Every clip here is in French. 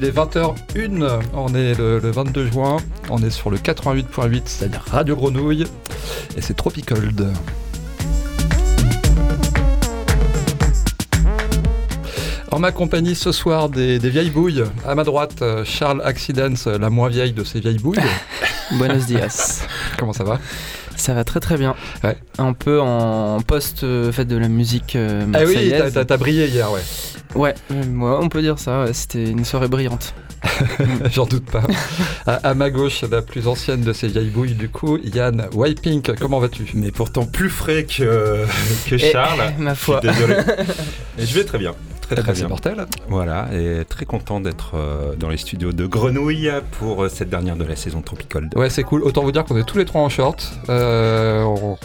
Il est 20h01, on est le, 22 juin, on est sur le 88.8, c'est-à-dire Radio Grenouille, et c'est Tropicold. En ma compagnie ce soir des, vieilles bouilles. À ma droite, Charles Accidents, la moins vieille de ces vieilles bouilles. Buenos dias. Comment ça va? Ça va très très bien. Un peu en post euh, fait de la musique euh, Ah oui, t'as brillé hier, ouais. Ouais, moi on peut dire ça, c'était une soirée brillante. J'en doute pas. à, ma gauche, la plus ancienne de ces vieilles bouilles, du coup, Yann Whipink, comment vas-tu? Mais pourtant plus frais que, que Charles. ma foi. désolé. Et je vais très bien. Très très bien. mortel. Voilà, et très content d'être euh, dans les studios de Grenouille pour euh, cette dernière de la saison Tropical. Ouais, c'est cool. Autant vous dire qu'on est tous les trois en short. Euh, on,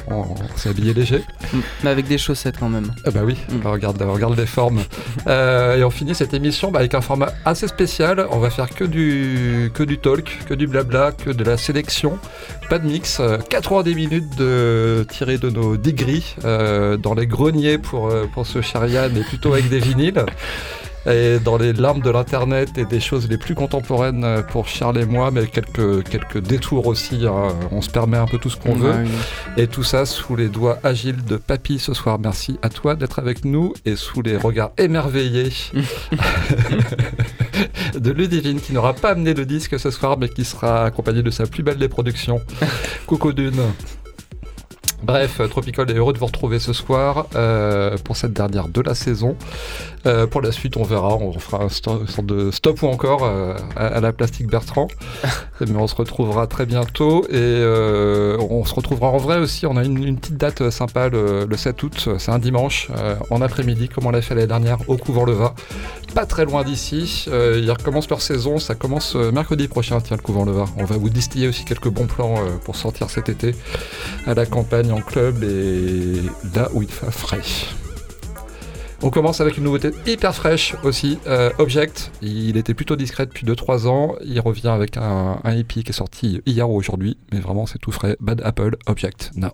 s'est habillé léger. Mm. Mais avec des chaussettes quand même. Ah bah oui, mm. regarde, regarde les formes. et on finit cette émission bah, avec un format assez spécial. On va faire que du, que du talk, que du blabla, que de la sélection. Pas de mix. 90 minutes de tirer de nos digris dans les greniers pour, pour ce Charian et plutôt avec des vinyles. Et dans les larmes de l'internet et des choses les plus contemporaines pour Charles et moi, mais quelques, quelques détours aussi. Hein. On se permet un peu tout ce qu'on veut. Et tout ça sous les doigts agiles de Papy ce soir. Merci à toi d'être avec nous et sous les regards émerveillés de Ludivine qui n'aura pas amené le disque ce soir, mais qui sera accompagné de sa plus belle des productions. Coucou Dune. Bref, Tropical est heureux de vous retrouver ce soir euh, pour cette dernière de la saison. Euh, pour la suite, on verra, on fera un sorte de stop ou encore euh, à, la plastique Bertrand. Mais on se retrouvera très bientôt et on se retrouvera en vrai aussi. On a une, petite date sympa le, 7 août, c'est un dimanche en après-midi, comme on l'a fait l'année dernière au Couvent Leva. Pas très loin d'ici. ils recommencent leur saison, ça commence mercredi prochain, tiens, le Couvent Leva. On va vous distiller aussi quelques bons plans pour sortir cet été à la campagne en club et là où il fait frais. On commence avec une nouveauté hyper fraîche aussi, euh, Object. Il était plutôt discret depuis 2-3 ans. Il revient avec un, un EP qui est sorti hier ou aujourd'hui, mais vraiment c'est tout frais. Bad Apple, Object, now.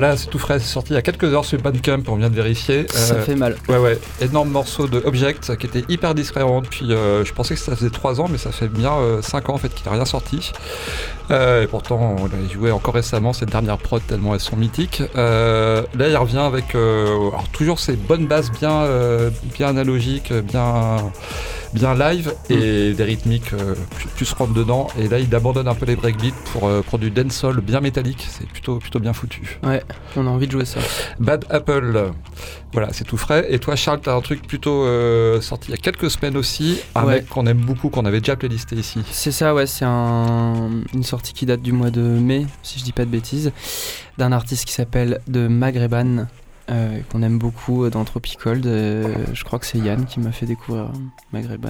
Voilà, c'est tout frais, c'est sorti il y a quelques heures sur Bandcamp, on vient de vérifier. Ça fait mal. Ouais, ouais, énorme morceau de Object qui était hyper discret depuis, je pensais que ça faisait 3 ans, mais ça fait bien 5 ans en fait qu'il n'a rien sorti. et pourtant, on l'a joué encore récemment, cette dernière prod, tellement elles sont mythiques. là, il revient avec toujours ces bonnes basses bien, bien analogiques, bien bien live et mm. des rythmiques tu se rentres dedans et là il abandonne un peu les breakbeats pour, euh, pour du dancehall bien métallique. C'est plutôt, plutôt bien foutu. Ouais on a envie de jouer ça. Bad Apple. Voilà c'est tout frais. Et toi Charles t'as un truc plutôt euh, sorti il y a quelques semaines aussi. Un mec qu'on aime beaucoup qu'on avait déjà playlisté ici. C'est ça ouais c'est un, une sortie qui date du mois de mai si je dis pas de bêtises d'un artiste qui s'appelle de Magreban euh, qu'on aime beaucoup dans Tropicold. Euh, je crois que c'est Yann qui m'a fait découvrir Maghreban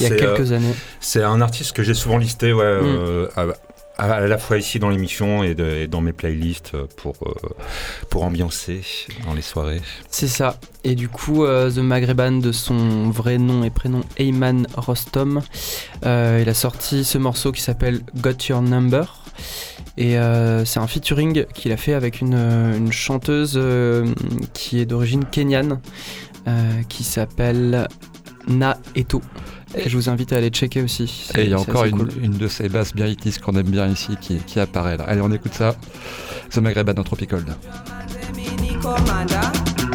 il y a quelques euh, années. C'est un artiste que j'ai souvent listé ouais, mm. à, la fois ici dans l'émission et, dans mes playlists pour, pour ambiancer dans les soirées. C'est ça. Et du coup, The Maghreban, de son vrai nom et prénom Eyman Rostom, il a sorti ce morceau qui s'appelle Got Your Number. Et euh, c'est un featuring qu'il a fait avec une, euh, chanteuse euh, qui est d'origine kenyane, qui s'appelle Na Eto. Et je vous invite à aller checker aussi. Et il y a encore une, de ces basses bien qu'on aime bien ici qui, apparaît là. Allez, on écoute ça. The Maghreb dans Tropical. The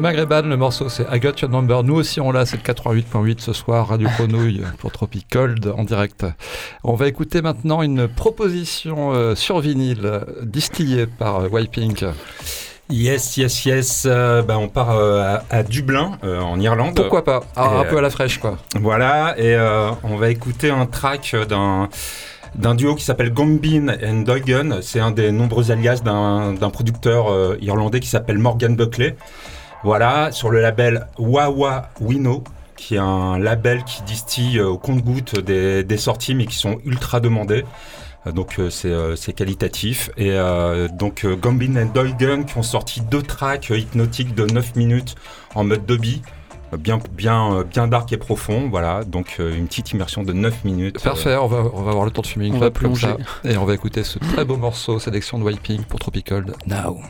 Maghreban, le morceau c'est I Got Your Number. Nous aussi on l'a, c'est le 88.8 ce soir, Radio Grenouille pour Tropic Cold en direct. On va écouter maintenant une proposition euh, sur vinyle distillée par euh, Wiping. Yes, yes, yes. Euh, bah, on part euh, à, Dublin, euh, en Irlande. Pourquoi pas? Un peu à la fraîche, quoi. Voilà, et on va écouter un track d'un d'un duo qui s'appelle Gombin and Duygan. C'est un des nombreux alias d'un producteur irlandais qui s'appelle Morgan Buckley. Voilà, sur le label Wawa Wino, qui est un label qui distille au compte-goutte des, des, sorties, mais qui sont ultra demandées. Euh, donc euh, euh, c'est qualitatif. Et donc Gambin et Dolgen qui ont sorti deux tracks hypnotiques de 9 minutes en mode Dobby bien, bien, bien dark et profond. Voilà, donc une petite immersion de 9 minutes. Parfait, on va, on va avoir le temps de fumer une comme ça. Et on va écouter ce très beau morceau, sélection de Wiping pour Tropical Now.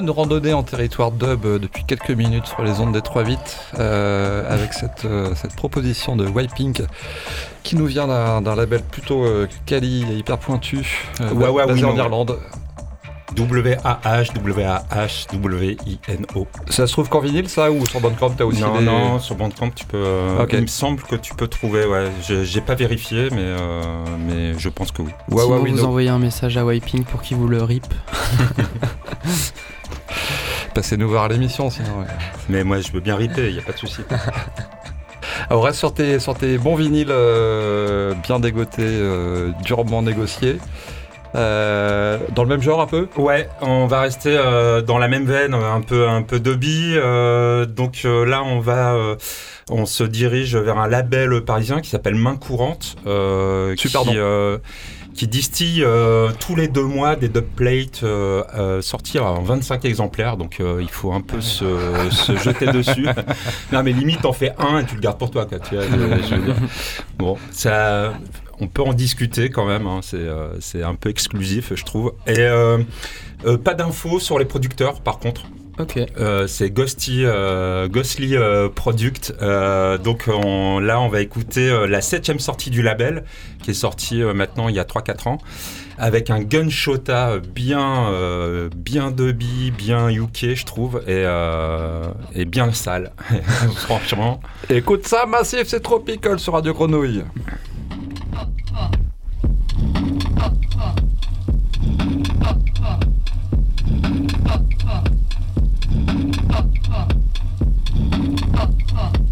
Bonne randonnée en territoire dub euh, depuis quelques minutes sur les ondes des 3 8 euh, avec cette, euh, cette proposition de Wiping qui nous vient d'un d'un label plutôt euh, quali et hyper pointu euh, Ouais, ouais, basé oui, en non. Irlande. W-A-H, W-A-H, W-I-N-O. Ça se trouve qu'en vinyle ça ou sur Bandcamp t'as aussi Non, des... non, sur Bandcamp, tu peux. euh. Il me semble que tu peux trouver, ouais. Je- J'ai pas vérifié, mais, euh, mais je pense que oui. Ouais, Sinon, ouais, oui, vous no. envoyez un message à Wiping pour qu'il vous le rip. Passez nous voir à l'émission sinon. ouais. Mais moi, je veux bien riper, il n'y a pas de souci. Alors, on reste sur tes, sur tes bons vinyles euh, bien dégotés, euh, durement négociés. Euh, dans le même genre un peu? Ouais, on va rester euh, dans la même veine, un peu un peu dubby. euh, donc euh, là, on va, euh, on se dirige vers un label parisien qui s'appelle Main Courante, euh, Super qui, euh, qui distille euh, tous les deux mois des dubplates euh, euh, sortir en 25 exemplaires. Donc euh, il faut un peu se, se jeter dessus. non mais limite, t'en fais un et tu le gardes pour toi, quoi. Tu vois, je- je. Bon, ça, on peut en discuter quand même. hein, c'est, un peu exclusif, je trouve. Et pas d'infos sur les producteurs, par contre? Ok. Euh, c'est euh, Ghostly euh, Product. Donc on- là, on va écouter la septième sortie du label, qui est sortie maintenant il y a 3-4 ans, avec un gunshota bien, bien dubby, bien UK, je trouve, et, et bien sale, franchement. Écoute ça, Massif, c'est Tropical sur Radio Grenouille. Oh.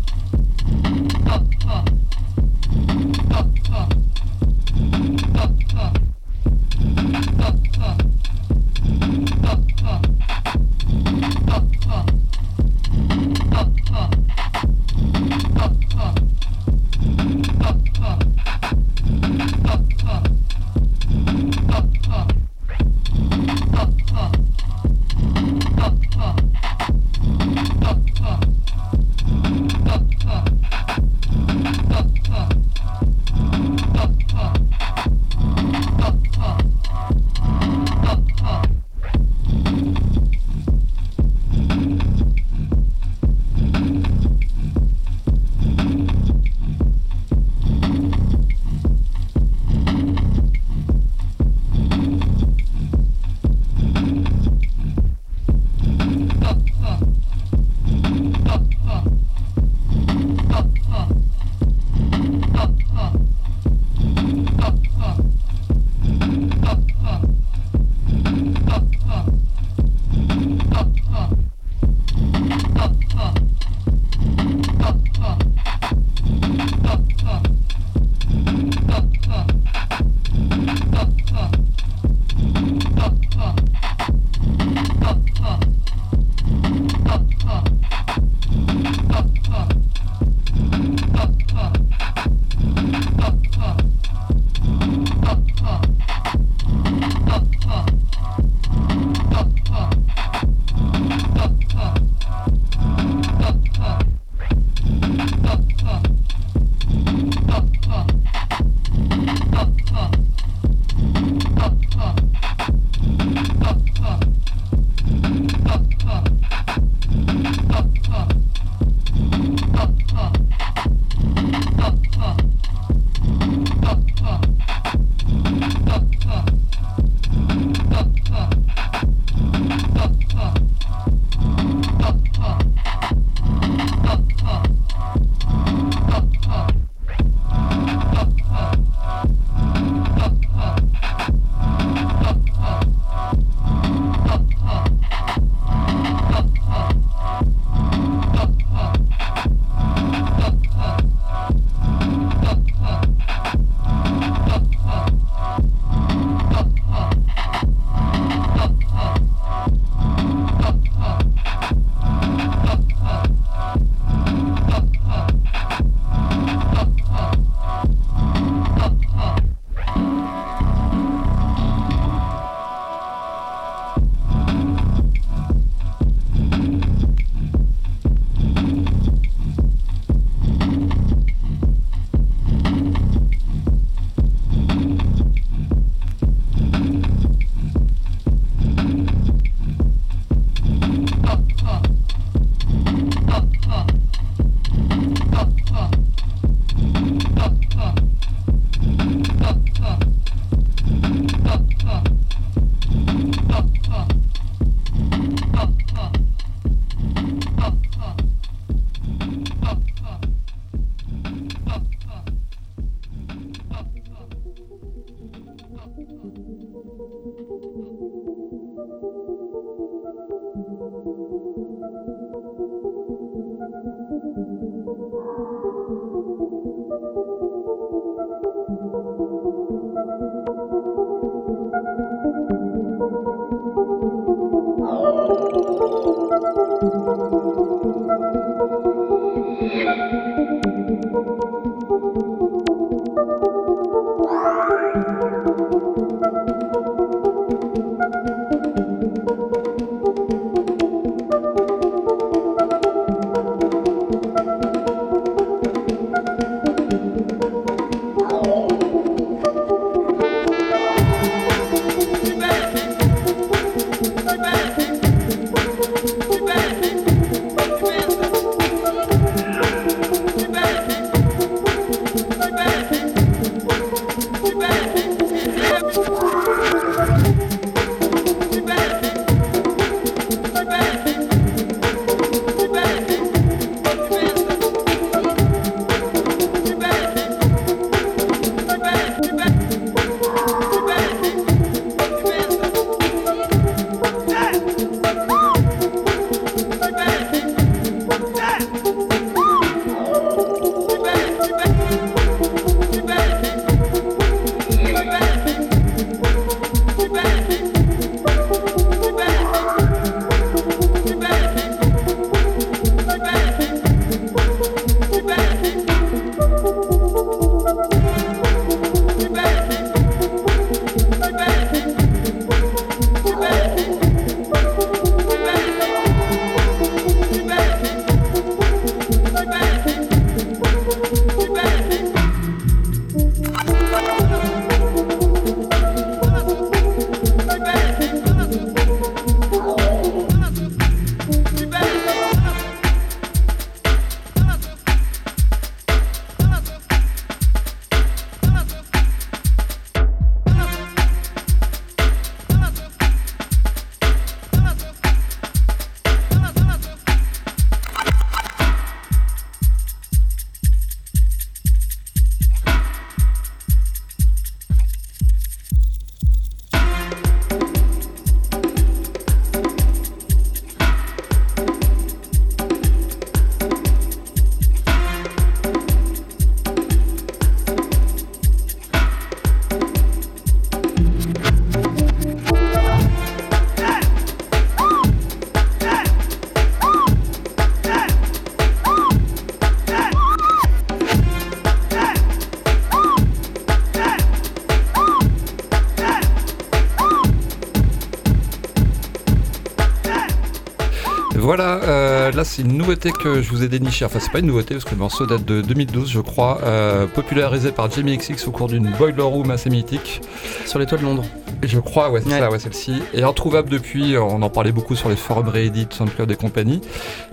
C'est une nouveauté que je vous ai dénichée. Enfin, c'est pas une nouveauté parce que le morceau date de 2012, je crois, euh, popularisé par Jamie XX au cours d'une boiler room assez mythique. Sur les toits de Londres. Je crois, ouais, c'est Ouais. ça, ouais, celle-ci. Et introuvable depuis, on en parlait beaucoup sur les forums Reddit, SoundCloud et compagnie.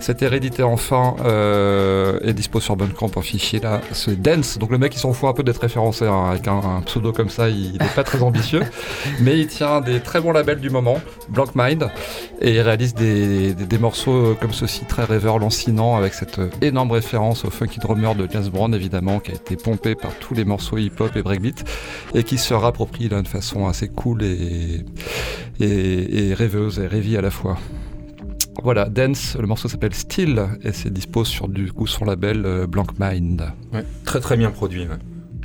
C'était réédité enfin euh, et dispo sur Bandcamp en fichier là. C'est Dance, donc le mec il s'en fout un peu d'être référencé hein, avec un, un pseudo comme ça, il n'est pas très ambitieux. Mais il tient des très bons labels du moment, Blank Mind, et il réalise des, des- des morceaux comme ceci, très rêveurs, lancinants, avec cette euh, énorme référence au funky drummer de James Brown évidemment, qui a été pompé par tous les morceaux hip-hop et breakbeat et qui se rapproprie là, de façon assez cool et, et, et rêveuse et rêvie à la fois. Voilà, Dance, le morceau s'appelle Still et c'est dispo sur du coup son label euh, Blank Mind. Ouais, très très bien produit, ouais.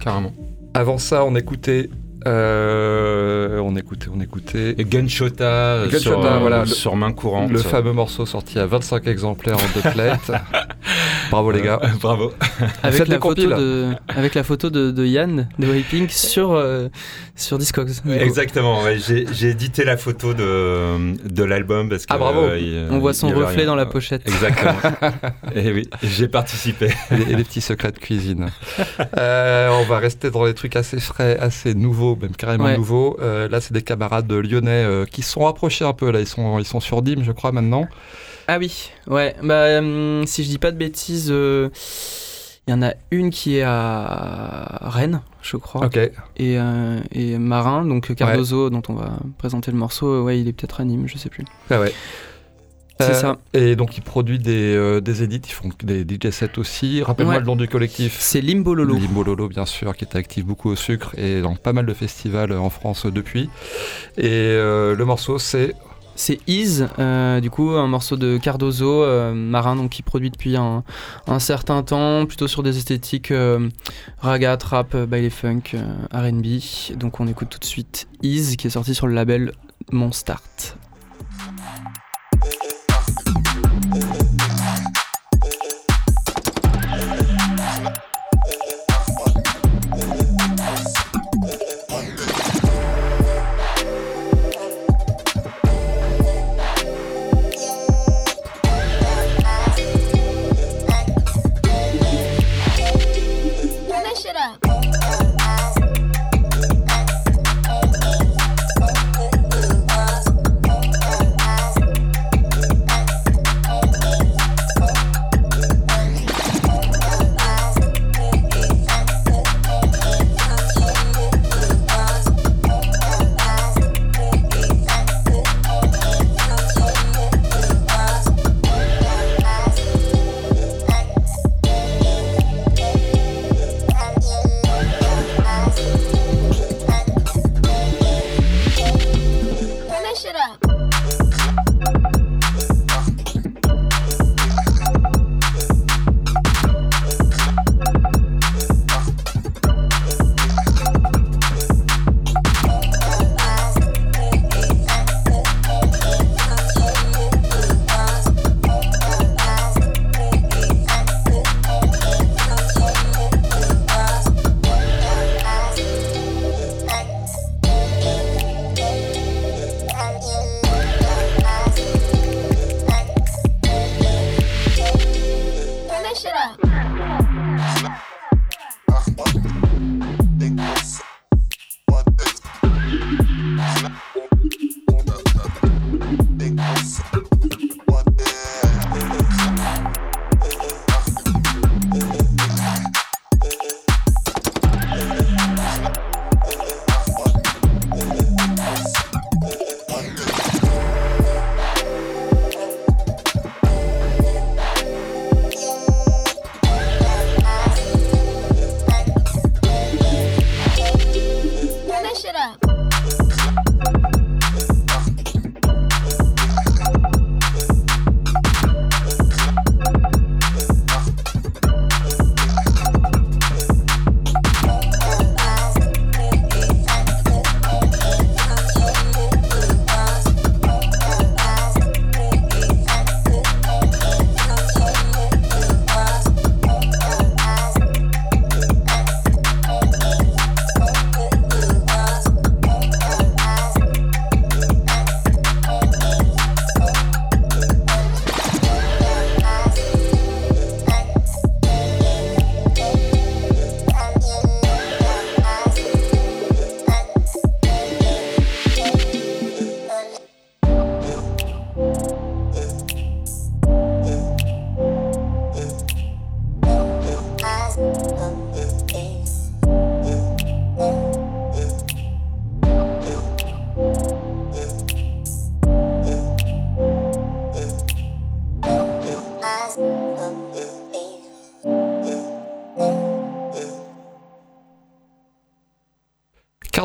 carrément. Avant ça, on écoutait, euh, on écoutait, on écoutait Et Gunshota, Gunshota, sur, euh, voilà, le- sur main courante. le fameux morceau sorti à 25 exemplaires en deux plates. Bravo les gars. Euh, Bravo. Avec la, photo de, avec la photo de, de Yann de Whipping sur, euh, sur Discogs. Exactement, ouais, j'ai édité la photo de, de l'album parce que. Ah, bravo. euh, il- On voit son reflet rien. dans la pochette. Exactement. Et oui, j'ai participé. et, les, et les petits secrets de cuisine. Euh, on va rester dans les trucs assez frais, assez nouveaux, même carrément Ouais. nouveaux. Euh, là, c'est des camarades lyonnais euh, qui se sont rapprochés un peu. Là, ils sont, ils sont sur Dim, je crois, maintenant. Ah oui, ouais. Bah, hum, si je dis pas de bêtises, euh, il y en a une qui est à Rennes, je crois, Ok. et, euh, et Marin, donc Cardozo, dont on va présenter le morceau. Ouais, il est peut-être à Nîmes, je sais plus. Ah ouais. C'est Euh, ça. Et donc, ils produisent des, euh, des edits, ils font des DJ sets aussi. Rappelle-moi Ouais. le nom du collectif. C'est Limbo Lolo. Limbo Lolo, bien sûr, qui était actif beaucoup au sucre et dans pas mal de festivals en France depuis. Et euh, le morceau, c'est C'est Ease, euh, du coup, un morceau de Cardozo, euh, marin, donc qui produit depuis un, un certain temps, plutôt sur des esthétiques euh, raga, trap, euh, baile funk, euh, RB. Donc on écoute tout de suite Ease, qui est sorti sur le label Mon Start.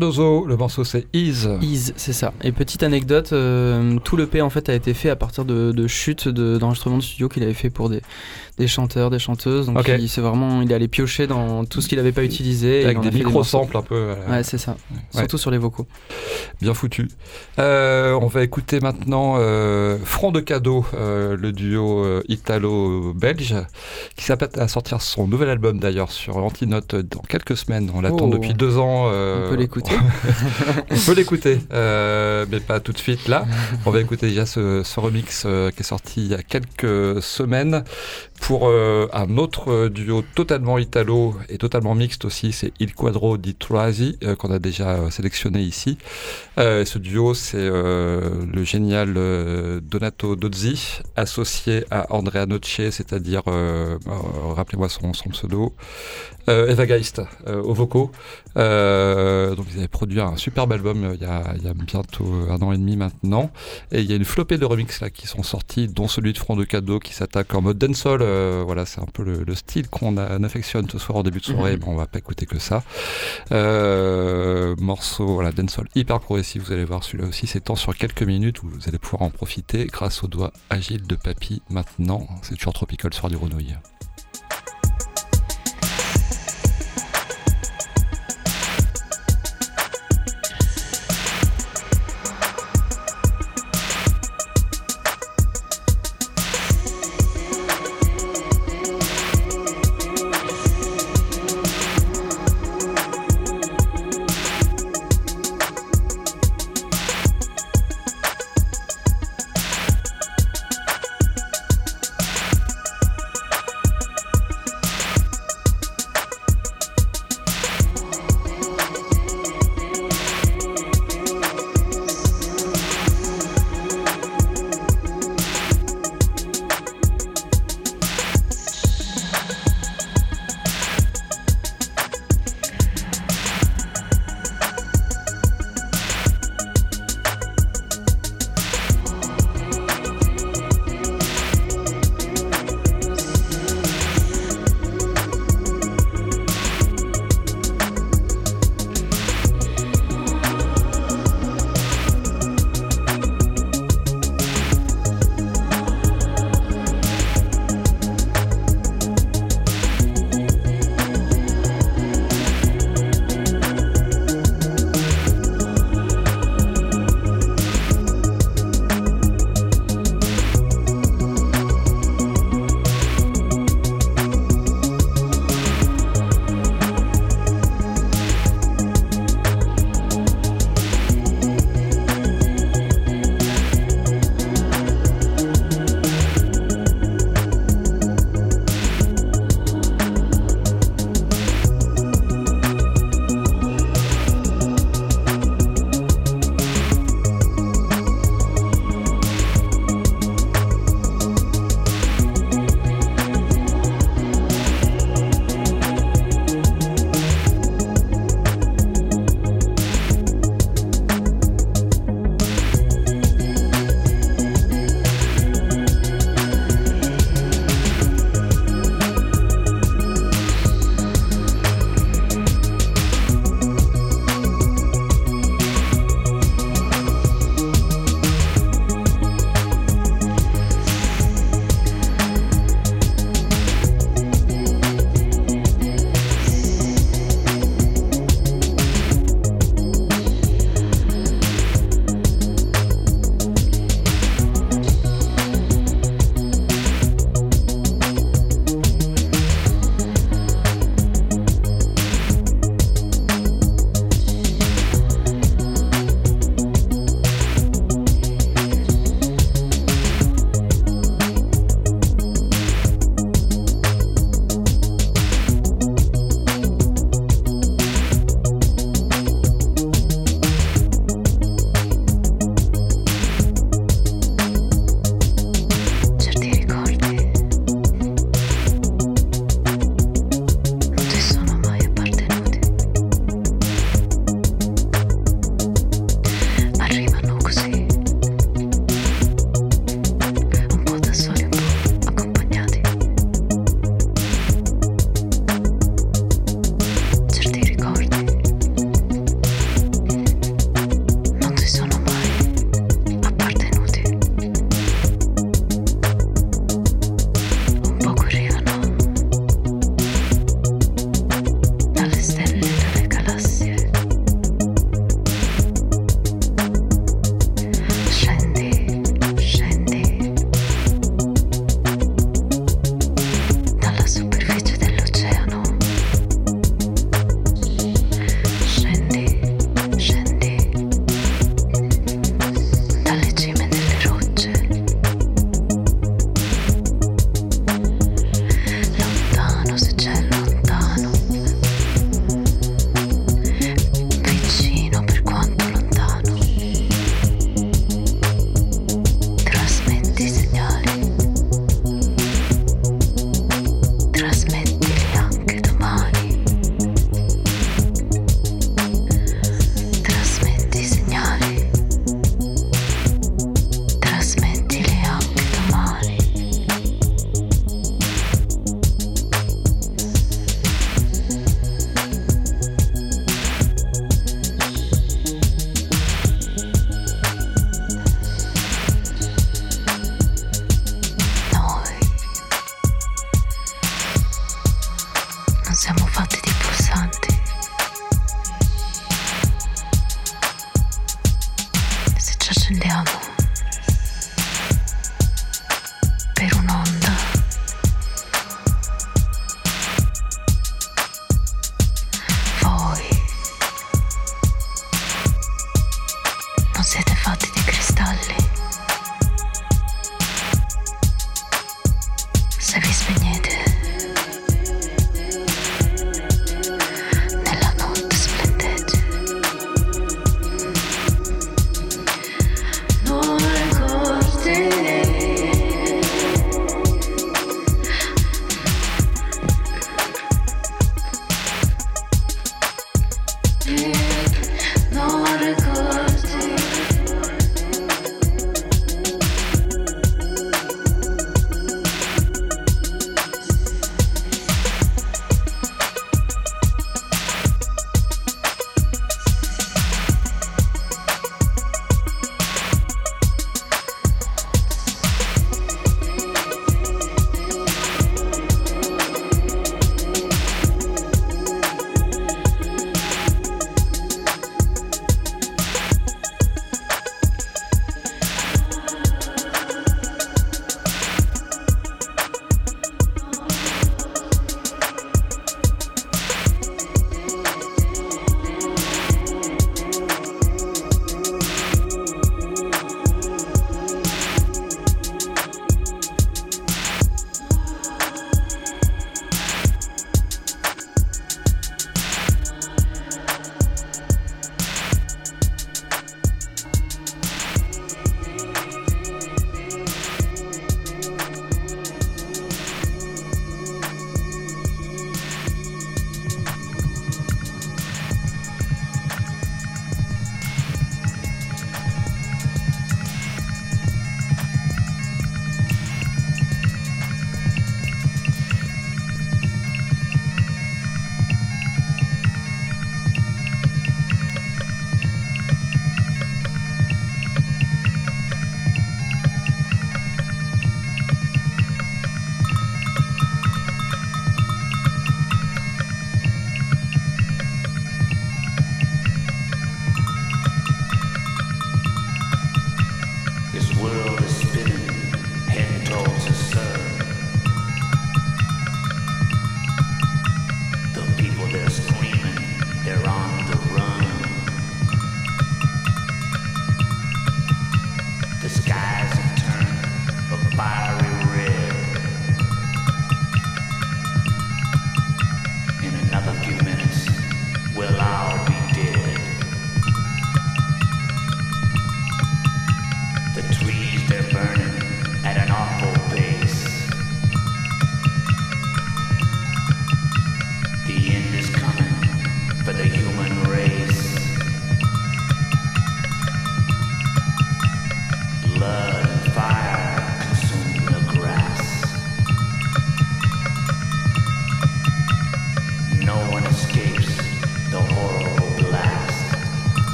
Le morceau c'est Ease. Ease, c'est ça. Et petite anecdote, euh, tout le P en fait a été fait à partir de, chutes de- d'enregistrements de, studio qu'il avait fait pour des, des chanteurs, des chanteuses. Donc il, c'est vraiment, il est allé piocher dans tout ce qu'il n'avait pas utilisé. Avec des micro-samples un peu. euh, Ouais, c'est ça. Surtout sur les vocaux. Bien foutu. Euh, on va écouter maintenant euh, Front de cadeau, euh, le duo italo-belge, qui s'apprête à sortir son nouvel album d'ailleurs sur Antinote dans quelques semaines. On l'attend Oh. depuis deux ans. On peut l'écouter. on peut l'écouter, mais pas tout de suite là. On va écouter déjà ce, ce remix qui est sorti il y a quelques semaines pour euh, un autre euh, duo totalement italo et totalement mixte aussi, c'est Il Quadro di Troisi euh, qu'on a déjà euh, sélectionné ici. Euh, ce duo, c'est le génial Donato Dozzi associé à Andrea Noce, c'est-à-dire, rappelez-moi son, son pseudo, Eva Geist aux vocaux. Euh, donc ils avaient produit un superbe album euh, il y, a, il y a bientôt un an et demi maintenant. Et il y a une flopée de remixes là qui sont sortis, dont celui de Front de Cadeau qui s'attaque en mode dancehall. Euh, voilà, c'est un peu le, le style qu'on affectionne ce soir en début de soirée. Mhm. mais on va pas écouter que ça. Euh, morceau, voilà, dancehall hyper progressif. Vous allez voir celui-là aussi s'étend sur quelques minutes. Vous allez pouvoir en profiter grâce aux doigts agiles de Papy maintenant. C'est toujours tropical sur du Renouille.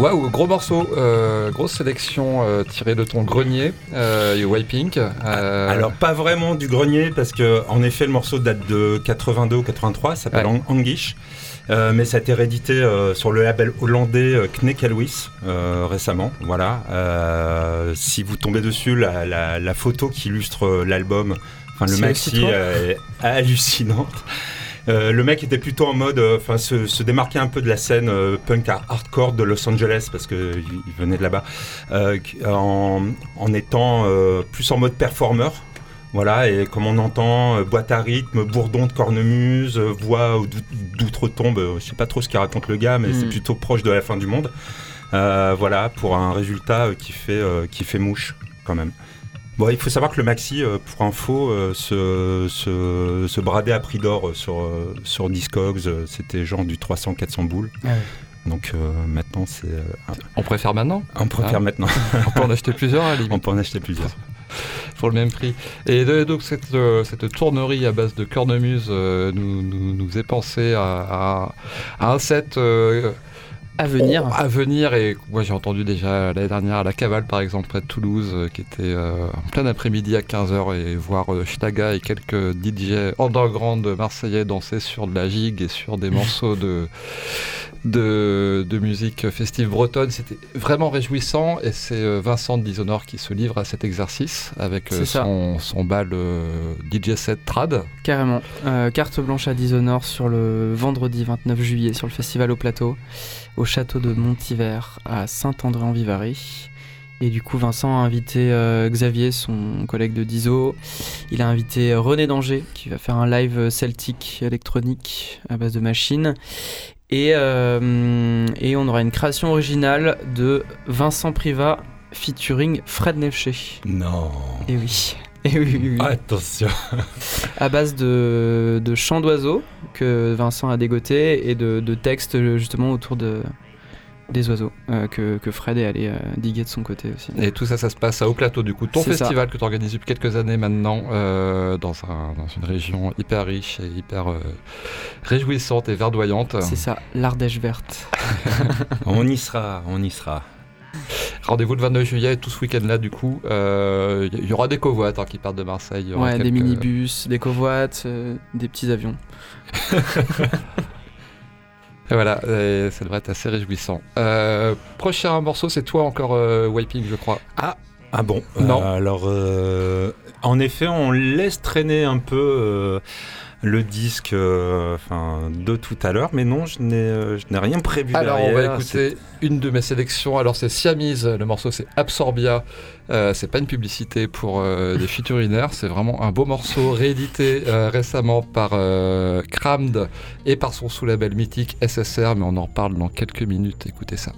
Waouh, gros morceau, euh, grosse sélection euh, tirée de ton grenier, euh, Pink. euh, Alors pas vraiment du grenier parce que en effet le morceau date de 82 ou 83, ça s'appelle Ouais. Ang- Anguish. Euh, mais ça a été réédité euh, sur le label hollandais euh, Knekelwis euh, récemment. Voilà. Euh, si vous tombez dessus, la, la- la photo qui illustre l'album, enfin le maxi est hallucinante. Euh, le mec était plutôt en mode, euh, enfin, se, se démarquer un peu de la scène euh, punk ar- hardcore de Los Angeles parce que il il venait de là-bas, en, en étant plus en mode performeur. Voilà, et comme on entend, boîte à rythme, bourdon de cornemuse, voix ou d'ou- d'outre-tombe, je sais pas trop ce qu'il raconte le gars, mais c'est Mm. plutôt proche de la fin du monde. Voilà, pour un résultat qui fait, qui fait mouche, quand même. Bon, il faut savoir que le maxi, euh, pour info, euh, se, se, se bradait à prix d'or euh, sur, euh, sur Discogs. euh, C'était genre du 300-400 boules. Ouais. Donc euh, maintenant, c'est. euh, On préfère maintenant on préfère Ah. maintenant. On peut en acheter plusieurs à limite. on peut en acheter plusieurs. pour le même prix. Et donc cette, euh, cette tournerie à base de cornemuse euh, nous, nous, nous est pensée à, à- à un set euh, À venir. à venir. Et moi j'ai entendu déjà l'année dernière à la Cavale par exemple près de Toulouse euh, qui était euh, en plein après-midi à 15h et voir euh, Shtaga et quelques DJ underground marseillais danser sur de la gigue et sur des morceaux de de, de musique festive bretonne. C'était vraiment réjouissant et c'est euh, Vincent de Dishonored qui se livre à cet exercice avec son, son bal DJ set trad. Carrément. Carte blanche à Dishonored sur le vendredi 29 juillet sur le festival au plateau, au château de Montivert à Saint-André-en-Vivarais. Et du coup, Vincent a invité euh, Xavier, son collègue de Diso. Il a invité euh, René Danger, qui va faire un live celtique électronique à base de machines. Et, euh, et on aura une création originale de Vincent Privat featuring Fred Nefché. Non. Et oui. Et oui, oui, oui Attention. à base de, de chants d'oiseaux que Vincent a dégoté et de, de textes justement autour de, des oiseaux euh, que, que Fred est allé euh, diguer de son côté aussi. Et tout ça, ça se passe à Haut Plateau, du coup, ton ça. festival que tu organises depuis quelques années maintenant, euh, dans, un- dans une région hyper riche et hyper euh, réjouissante et verdoyante. C'est ça, l'Ardèche verte. on y sera, on y sera. Rendez-vous le 29 juillet, tout ce week-end-là, du coup. Euh, Il y, aura des covoites hein, qui partent de Marseille. Ouais, des minibus, des covoites, euh, des petits avions. Et voilà, et ça devrait être assez réjouissant. Euh, prochain morceau, c'est toi encore, euh, Wiping, je crois. Ah bon Non. Euh, alors, euh, en effet, on laisse traîner un peu euh, le disque euh, enfin, de tout à l'heure, mais non, je n'ai euh, rien prévu Alors, on va écouter une de mes sélections. Alors, c'est Siamese. Le morceau, c'est Absorbia. Euh, c'est pas une publicité pour euh, des featurinaires. C'est vraiment un beau morceau réédité euh, récemment par Crammed et par son sous-label mythique SSR. Mais on en reparle dans quelques minutes. Écoutez ça.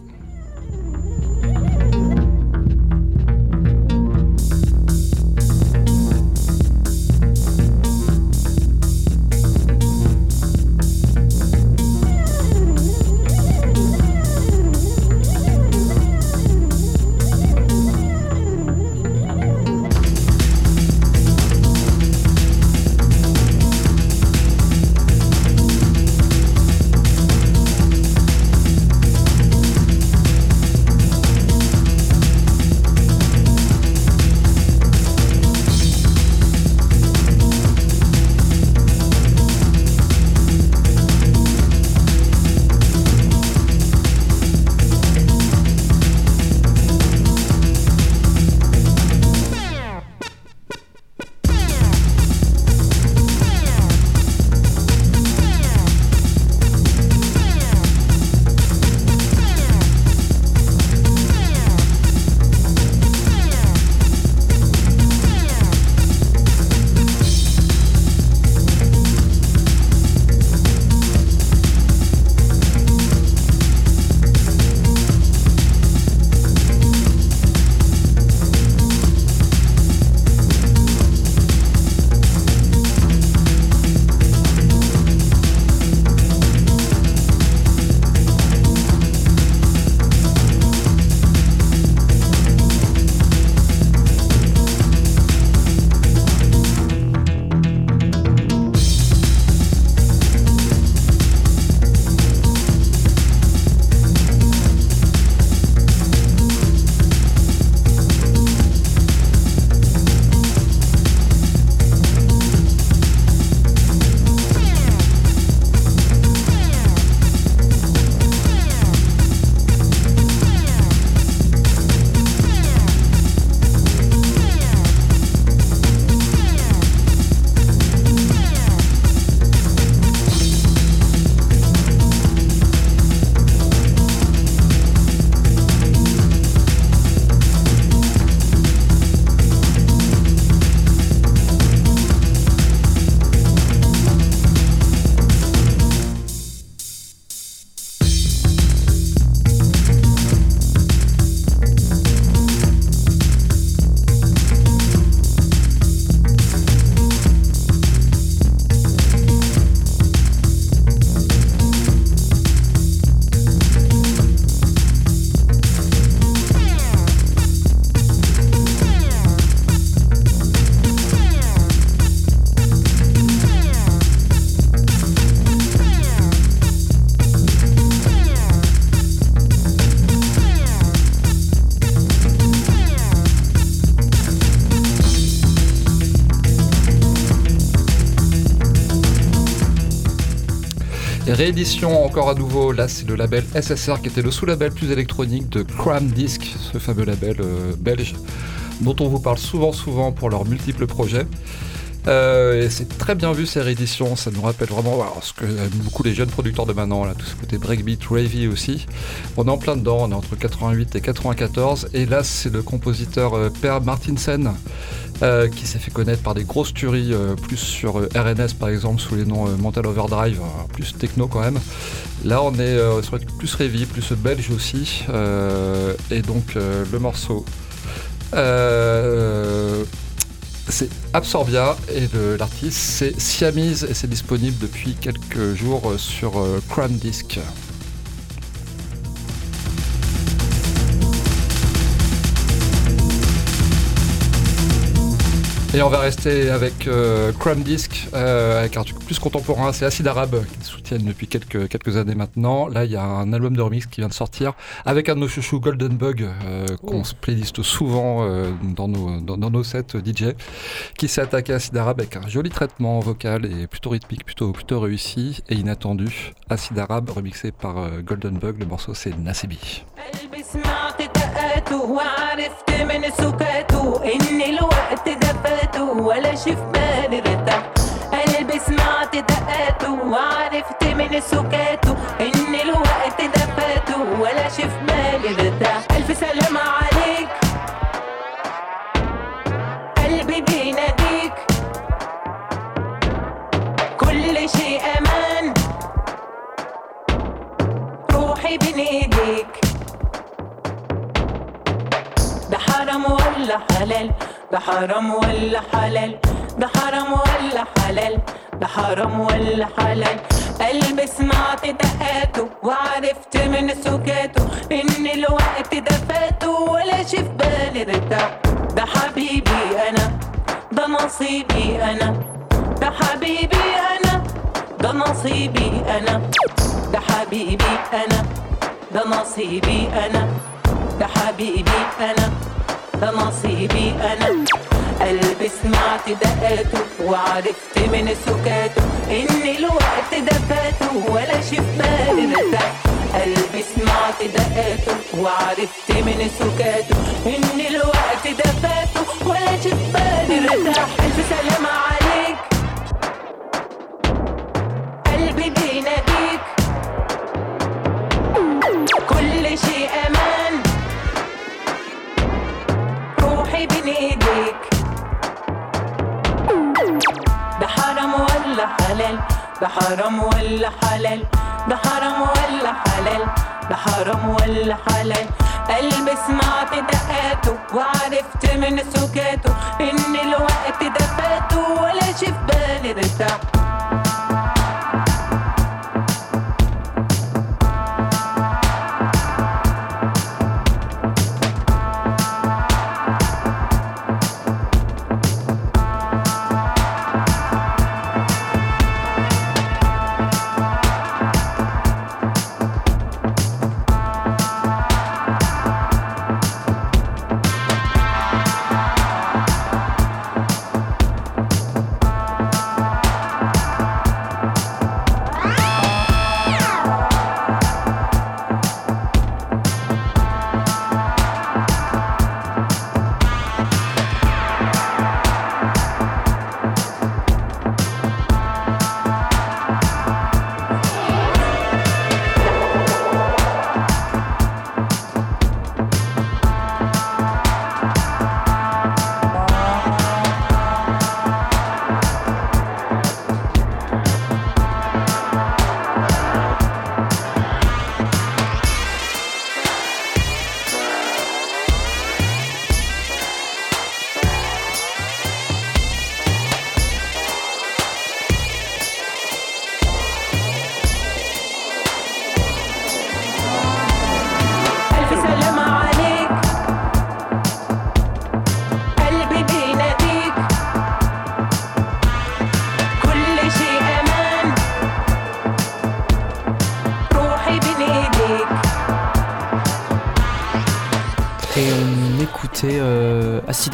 Réédition encore à nouveau, là c'est le label SSR qui était le sous-label plus électronique de Cram Disc, ce fameux label euh, belge dont on vous parle souvent souvent pour leurs multiples projets. Euh, et c'est très bien vu ces rééditions, ça nous rappelle vraiment ce que aiment beaucoup les jeunes producteurs de maintenant, là, tout ce côté breakbeat, ravey aussi. On est en plein dedans, on est entre 88 et 94, et là c'est le compositeur euh, Per Martinsen euh, qui s'est fait connaître par des grosses tueries, euh, plus sur euh, RNS par exemple, sous les noms Mental Overdrive, plus techno quand même. Là on est sur plus ravey, plus belge aussi, et donc le morceau. C'est Absorbia et l'artiste c'est Siamese et c'est disponible depuis quelques jours sur Crown Disc. Et on va rester avec euh, Chrome Disc, euh, avec un truc plus contemporain, c'est Acid Arabe, qui soutiennent depuis quelques, quelques années maintenant. Là, il y a un album de remix qui vient de sortir, avec un de nos chouchous, Golden Bug, euh, qu'on se playliste souvent euh, dans, nos, dans, dans nos sets DJ, qui s'est attaqué à Acid Arabe avec un joli traitement vocal et plutôt rythmique, plutôt, plutôt réussi et inattendu. Acid Arabe, remixé par euh, Golden Bug, le morceau c'est Nasibi. ولا شف ما نرتاح قلبي سمعت دقاته وعرفت من السكات ده حرام ولا حلال؟ ده حرام ولا حلال؟ ده حرام ولا حلال؟ قلبي سمعت دقاته وعرفت من سكاته إن الوقت ده فاته ولا شي في بالي ارتاح ده حبيبي أنا ده نصيبي أنا. ده حبيبي أنا ده نصيبي أنا. ده حبيبي أنا ده نصيبي أنا. ده حبيبي أنا. ده نصيبي أنا. قلبي سمعت دقاته وعرفت من سكاته ان الوقت ده فاته ولا بالي ارتاح قلبي سمعت دقاته وعرفت من سكاته ان الوقت ده فاته ولا بالي ارتاح ألف سلام عليك. قلبي بيناديك. كل شيء أمان. روحي بين ايديك ده حرام ولا حلال ده حرام ولا حلال ده حرام ولا حلال ده حرام ولا حلال. قلبي سمعت دقاته وعرفت من سكاته إن الوقت ده فاته ولا شي في بالي ارتاح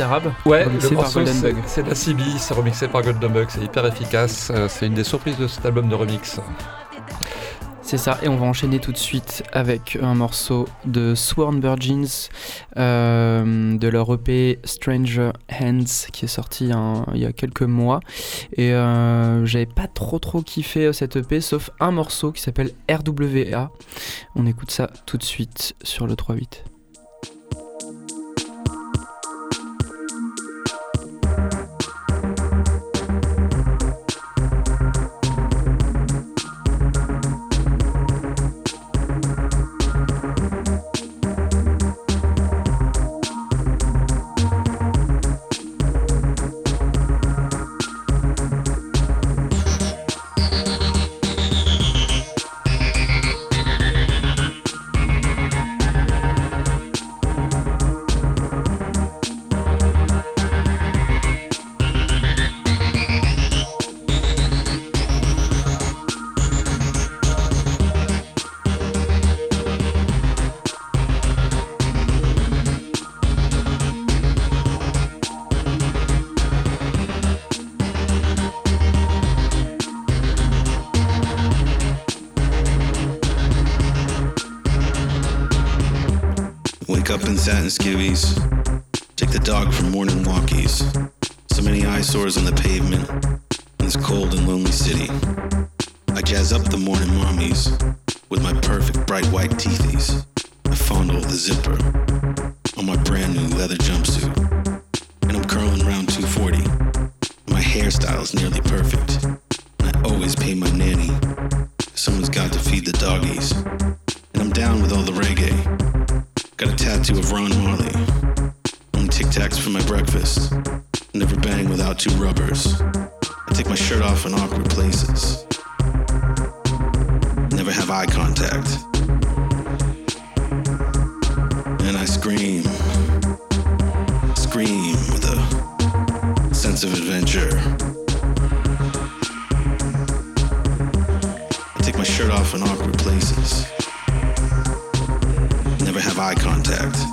Arabe, Ouais, remixé le par morceau Golden c'est Bug. c'est de la CB, c'est remixé par Golden Bug, c'est hyper efficace, euh, c'est une des surprises de cet album de remix. C'est ça, et on va enchaîner tout de suite avec un morceau de Sworn Virgins euh, de leur EP Stranger Hands qui est sorti il y a quelques mois. Et euh, j'avais pas trop trop kiffé cette EP sauf un morceau qui s'appelle RWA. On écoute ça tout de suite sur le 3.8. satin skivvies. Take the dog for morning walkies. So many eyesores on the without two rubbers. I take my shirt off in awkward places. Never have eye contact. And I scream. Scream with a sense of adventure. I take my shirt off in awkward places never have eye contact.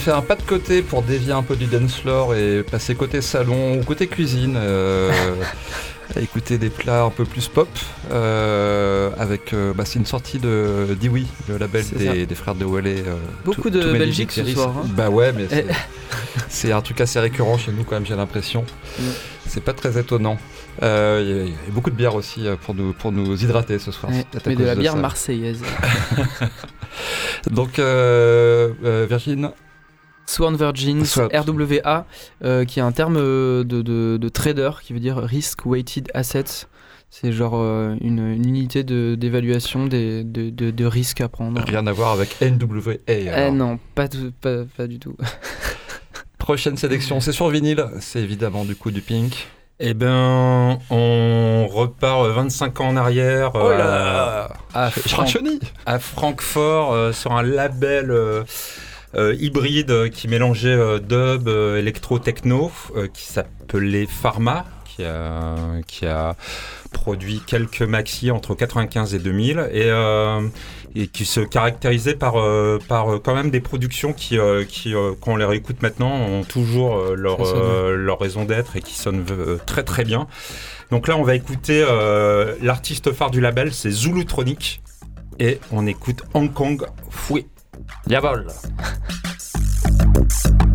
Fait un pas de côté pour dévier un peu du dance floor et passer côté salon ou côté cuisine. euh, à écouter des plats un peu plus pop. euh, avec, euh, bah, c'est une sortie de Dewey, le label des, des frères de Wallet. Beaucoup de Belgique ce soir, hein. Bah ouais, mais c'est, un truc assez récurrent chez nous quand même, j'ai l'impression. Mm. C'est pas très étonnant. Euh, Il y, a- il y a beaucoup de bière aussi pour nous, pour nous hydrater ce soir. Ouais, mais de la bière ça. marseillaise. Donc, euh, euh, Virgin, Sworn Virgins. RWA, euh, qui est un terme euh, de, de- de trader qui veut dire Risk Weighted Assets. C'est genre euh, une, une unité de- d'évaluation des, de, de, de risques à prendre. rien à voir avec NWA. Eh non, pas, tout- pas, pas du tout. Prochaine sélection, c'est sur vinyle. C'est évidemment du coup du Pink. Eh ben, on repart euh, 25 ans en arrière. Oh euh, un chenille. à Francfort euh, sur un label euh, hybride euh, qui mélangeait euh, dub, euh, électro-techno, euh, qui s'appelait Pharma, qui a, qui a produit quelques maxi entre 95 et 2000 et, euh, et qui se caractérisait par, euh, par euh, quand même des productions qui, euh, qui euh, quand on les réécoute maintenant, ont toujours euh, leur, euh, raison d'être et qui sonnent euh, très très bien. Donc là, on va écouter euh, l'artiste phare du label, c'est Zulutronic et on écoute Hong Kong Fouet. Yavol. faire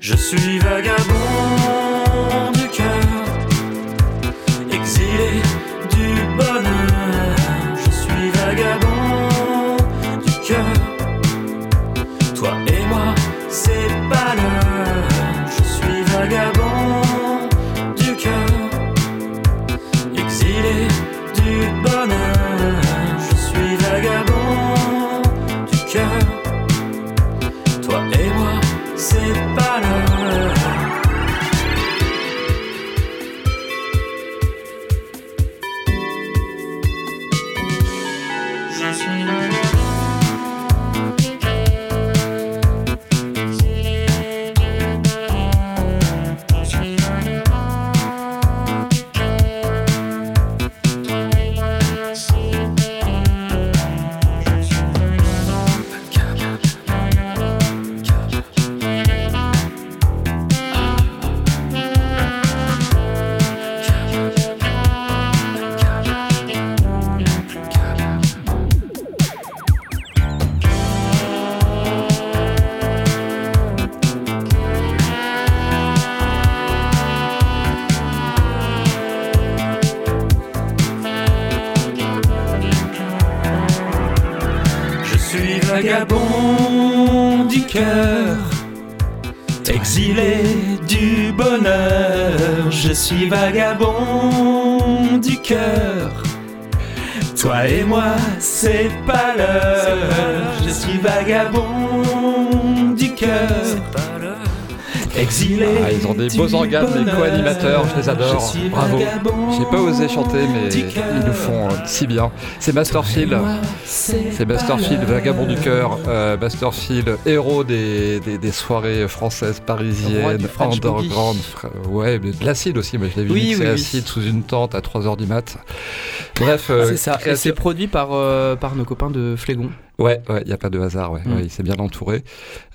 Je suis vagabond Exilé. Ah, ils ont des beaux organes, les co-animateurs, je les adore. Je Bravo. J'ai pas osé chanter, mais ils le font euh, si bien. C'est Masterfield. C'est Masterfield, vagabond du cœur. Euh, Masterfield, héros des, des, des soirées françaises, parisiennes, underground. Ouais, mais de l'acide aussi. Moi, je l'ai vu Oui, mixer oui, oui. acide sous une tente à 3h du mat. Bref, euh, c'est ça. Et c'est produit par, euh, par nos copains de Flégon. Ouais, ouais, il n'y a pas de hasard, ouais. Mm. ouais, il s'est bien entouré.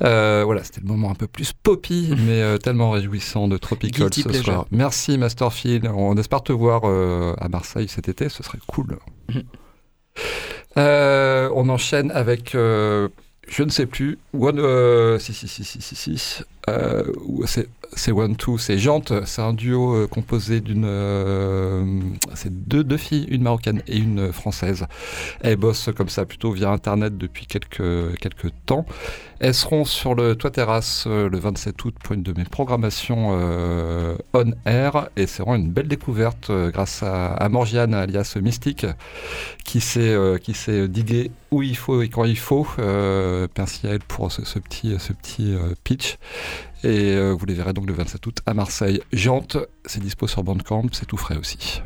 Euh, voilà, c'était le moment un peu plus poppy, mais euh, tellement réjouissant de Tropical Guilty ce pleasure. soir. Merci Masterfield, on espère te voir euh, à Marseille cet été, ce serait cool. Mm. On enchaîne avec, je ne sais plus, One, si, si, si, si, si, si, euh, c'est One Two, c'est Jante, c'est un duo euh, composé d'une, euh, c'est deux, deux filles, une marocaine et une française. Elles bossent comme ça plutôt via Internet depuis quelques, quelques temps. Elles seront sur le Toit Terrasse euh, le 27 août pour une de mes programmations euh, on air et c'est vraiment une belle découverte euh, grâce à, à Morgiane alias Mystique qui s'est qui s'est digué où il faut et quand il faut. Merci à elle pour ce, petit, ce petit pitch. Et euh, vous les verrez donc le 27 août à Marseille. Jante, c'est dispo sur Bandcamp, c'est tout frais aussi.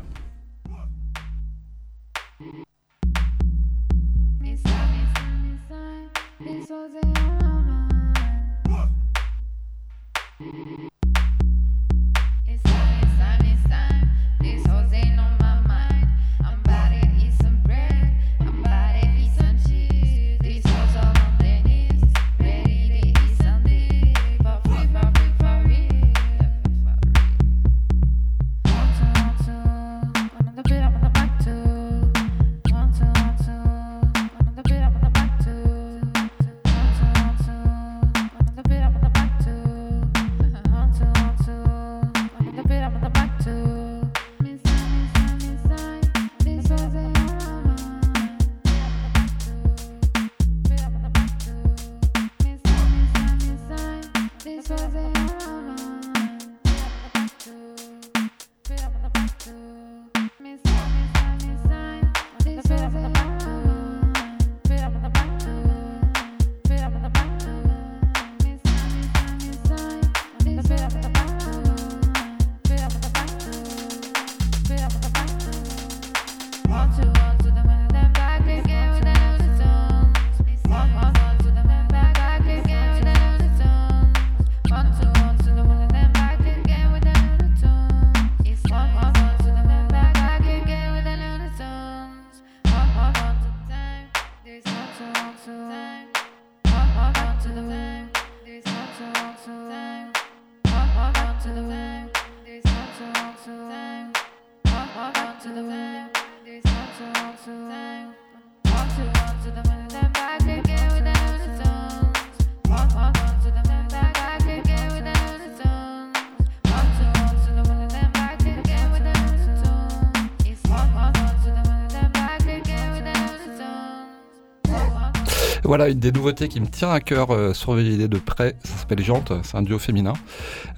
Une des nouveautés qui me tient à cœur, euh, de près. Ça s'appelle Jante, c'est un duo féminin.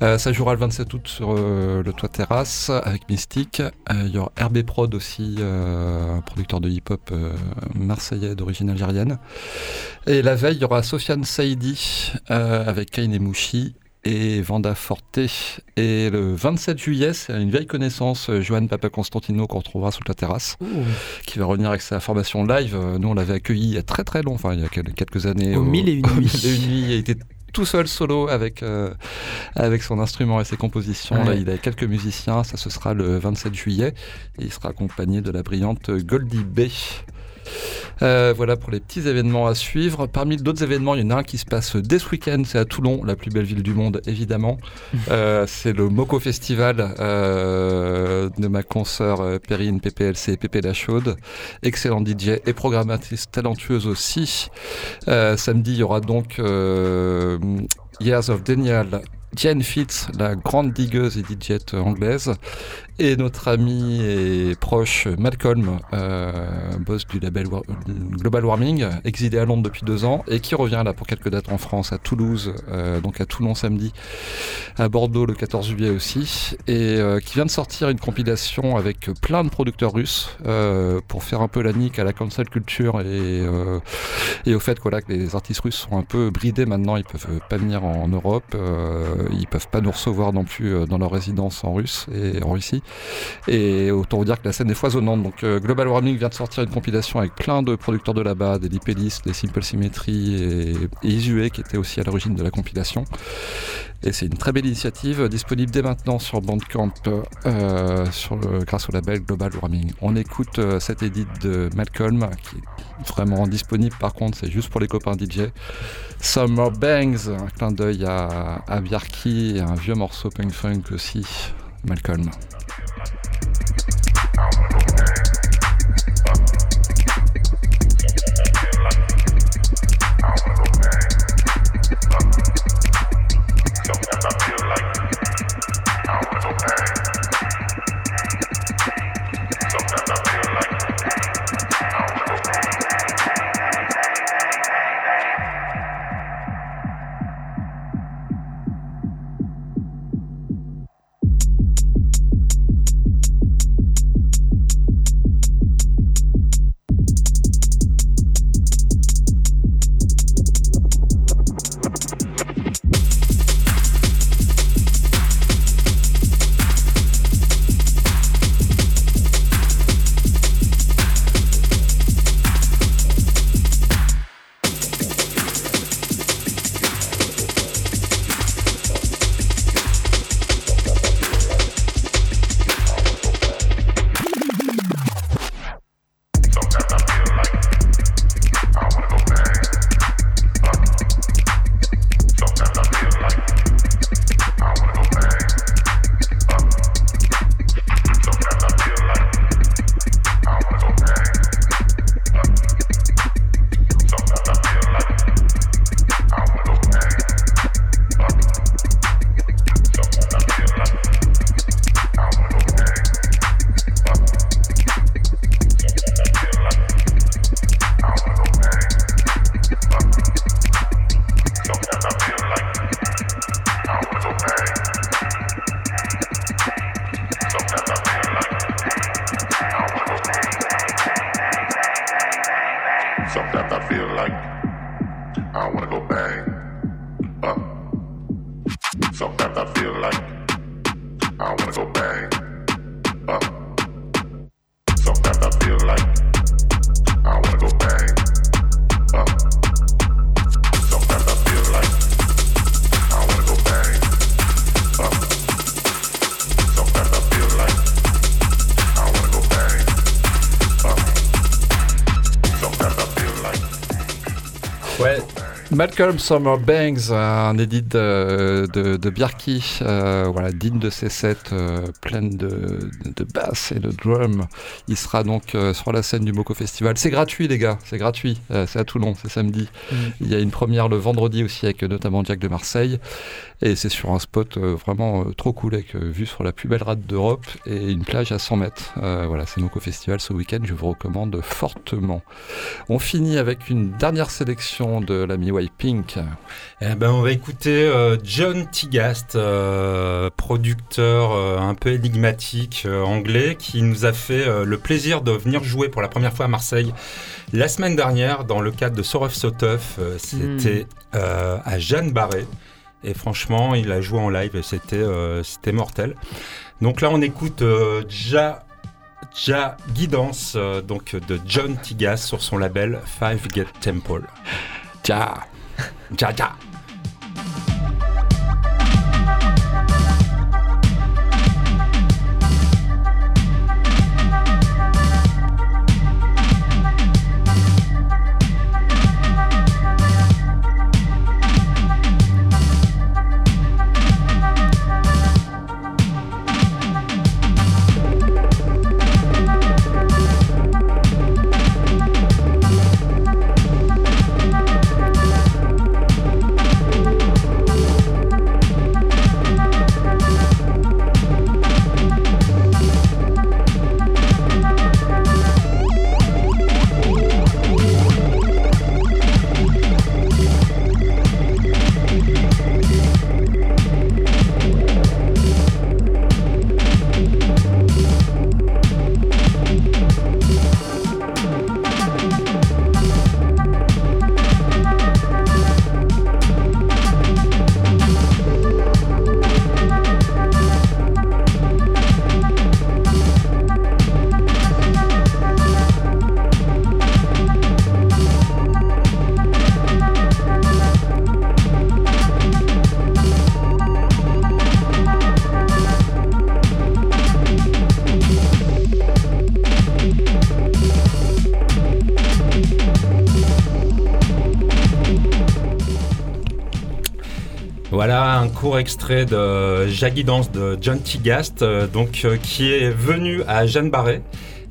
Euh, ça jouera le 27 août sur euh, le toit terrasse avec Mystique. Euh, Il y aura RB Prod aussi, un producteur de hip-hop marseillais d'origine algérienne. Et la veille, il y aura Sofiane Saidi avec Kain et Mouchi et Vanda Forte. Et le 27 juillet, c'est une vieille connaissance, euh, Johan Papa Constantino, qu'on retrouvera sur la terrasse, qui va revenir avec sa formation live. Euh, Nous, on l'avait accueilli il y a très très long, enfin il y a quel- quelques années. Au Mille et une au. Mille et une nuits. Il était tout seul solo avec, euh, avec son instrument et ses compositions. Là, il a quelques musiciens, ça ce sera le 27 juillet. Et il sera accompagné de la brillante Goldie B. Euh, voilà pour les petits événements à suivre. Parmi d'autres événements, il y en a un qui se passe dès ce week-end, c'est à Toulon, la plus belle ville du monde, évidemment. Euh, c'est le Moco Festival euh, de ma consoeur Perrine PPLC, Pépé la Chaude. Excellent DJ et programmatrice talentueuse aussi. Samedi, il y aura donc Years of Daniel. Jen Fitz, la grande digueuse et DJ anglaise, et notre ami et proche Malcolm, euh, boss du label Global Warming, exilé à Londres depuis deux ans, et qui revient là pour quelques dates en France, à Toulouse, euh, donc à Toulon samedi, à Bordeaux le 14 juillet aussi, et euh, qui vient de sortir une compilation avec plein de producteurs russes euh, pour faire un peu la nique à la cancel culture et, euh, et au fait que les artistes russes sont un peu bridés maintenant, ils peuvent pas venir en Europe, euh, ils peuvent pas nous recevoir non plus dans leur résidence en russe et en Russie. Et autant vous dire que la scène est foisonnante. Donc euh, Global Warming vient de sortir une compilation avec plein de producteurs de là-bas, des Lipelis, des Simple Symmetry et, Isue qui étaient aussi à l'origine de la compilation. Et c'est une très belle initiative, disponible dès maintenant sur Bandcamp euh, grâce au label Global Warming. On écoute euh, cet edit de Malcolm qui est vraiment disponible par contre, c'est juste pour les copains DJ. Summer Bangs, un clin d'œil à, à Bjarki et un vieux morceau punk funk aussi, Malcolm. I'm Malcolm Summer Bangs, un édit de, de, de Bjarki, euh, voilà, digne de ses sets euh, pleines de, de bass et de drum. Il sera donc euh, sur la scène du Moco Festival. C'est gratuit, les gars, c'est gratuit. Euh, c'est à Toulon, c'est samedi. Mm. Il y a une première le vendredi aussi avec euh, notamment Jack de Marseille. Et c'est sur un spot euh, vraiment euh, trop cool avec euh, vue sur la plus belle rade d'Europe et une plage à 100 mètres. Euh, voilà, c'est Moco Festival ce week-end, je vous recommande fortement. On finit avec une dernière sélection de l'ami White Pink. Eh ben, on va écouter euh, John Tigast, euh, producteur euh, un peu énigmatique euh, anglais, qui nous a fait euh, le plaisir de venir jouer pour la première fois à Marseille la semaine dernière dans le cadre de Soref Soteuf. Euh, C'était euh, à Jeanne Barré. Et franchement, il a joué en live et c'était euh, c'était mortel. Donc là, on écoute euh, Ja, ja Guidance euh, donc de John Tigast sur son label Five Gate Temple. Ja Ja, ja. Extrait de Jaggy Dance de John Tigast, euh, donc euh, qui est venu à Jeanne Barré.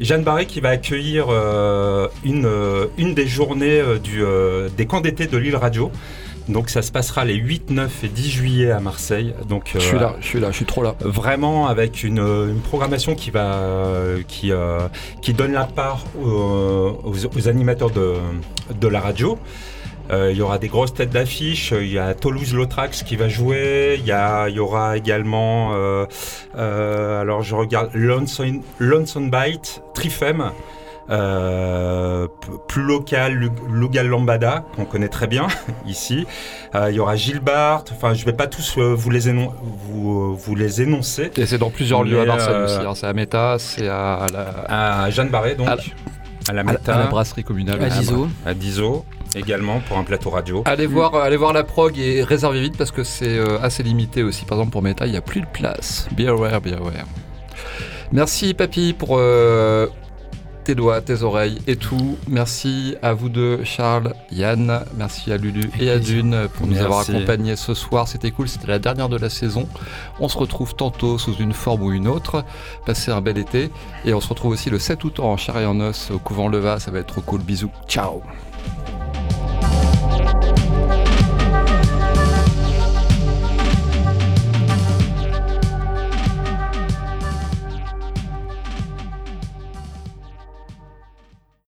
Jeanne Barré qui va accueillir euh, une, une des journées du, des camps d'été de l'île Radio. Donc ça se passera les 8, 9 et 10 juillet à Marseille. Donc Je suis euh, là, je suis là, je suis trop là. Vraiment avec une, une programmation qui va euh, qui, euh, qui donne la part aux, aux- aux animateurs de, de la radio. Euh, il y aura des grosses têtes d'affiche. Il y a Toulouse Lautrax qui va jouer. Il y, a, il y aura également, euh, euh, alors je regarde Lonesome, Lonesome Bite, Trifem. Euh, plus local, Lu- Lugal Lambada, qu'on connaît très bien ici. Euh, il y aura Gilbert, enfin je vais pas tous euh, vous, les énon- vous, vous les énoncer. Et c'est dans plusieurs lieux à Marseille euh, aussi. hein. C'est à Méta, c'est à, à la, À Jeanne Barré donc, À à, la- à la- Meta, à la brasserie communale. À. Dizo. à Dizo également pour un plateau radio. Allez voir, allez voir la prog et réservez vite parce que c'est euh, assez limité aussi. Par exemple pour Meta, il n'y a plus de place. Be aware, be aware. Merci Papy pour euh, tes doigts, tes oreilles et tout. Merci à vous deux, Charles, Yann. Merci à Lulu et à Dune pour nous Merci. avoir accompagnés ce soir. C'était cool, c'était la dernière de la saison. On se retrouve tantôt sous une forme ou une autre. Passez un bel été. Et on se retrouve aussi le 7 août en chair et en os au couvent Leva. Ça va être trop cool. Bisous. Ciao.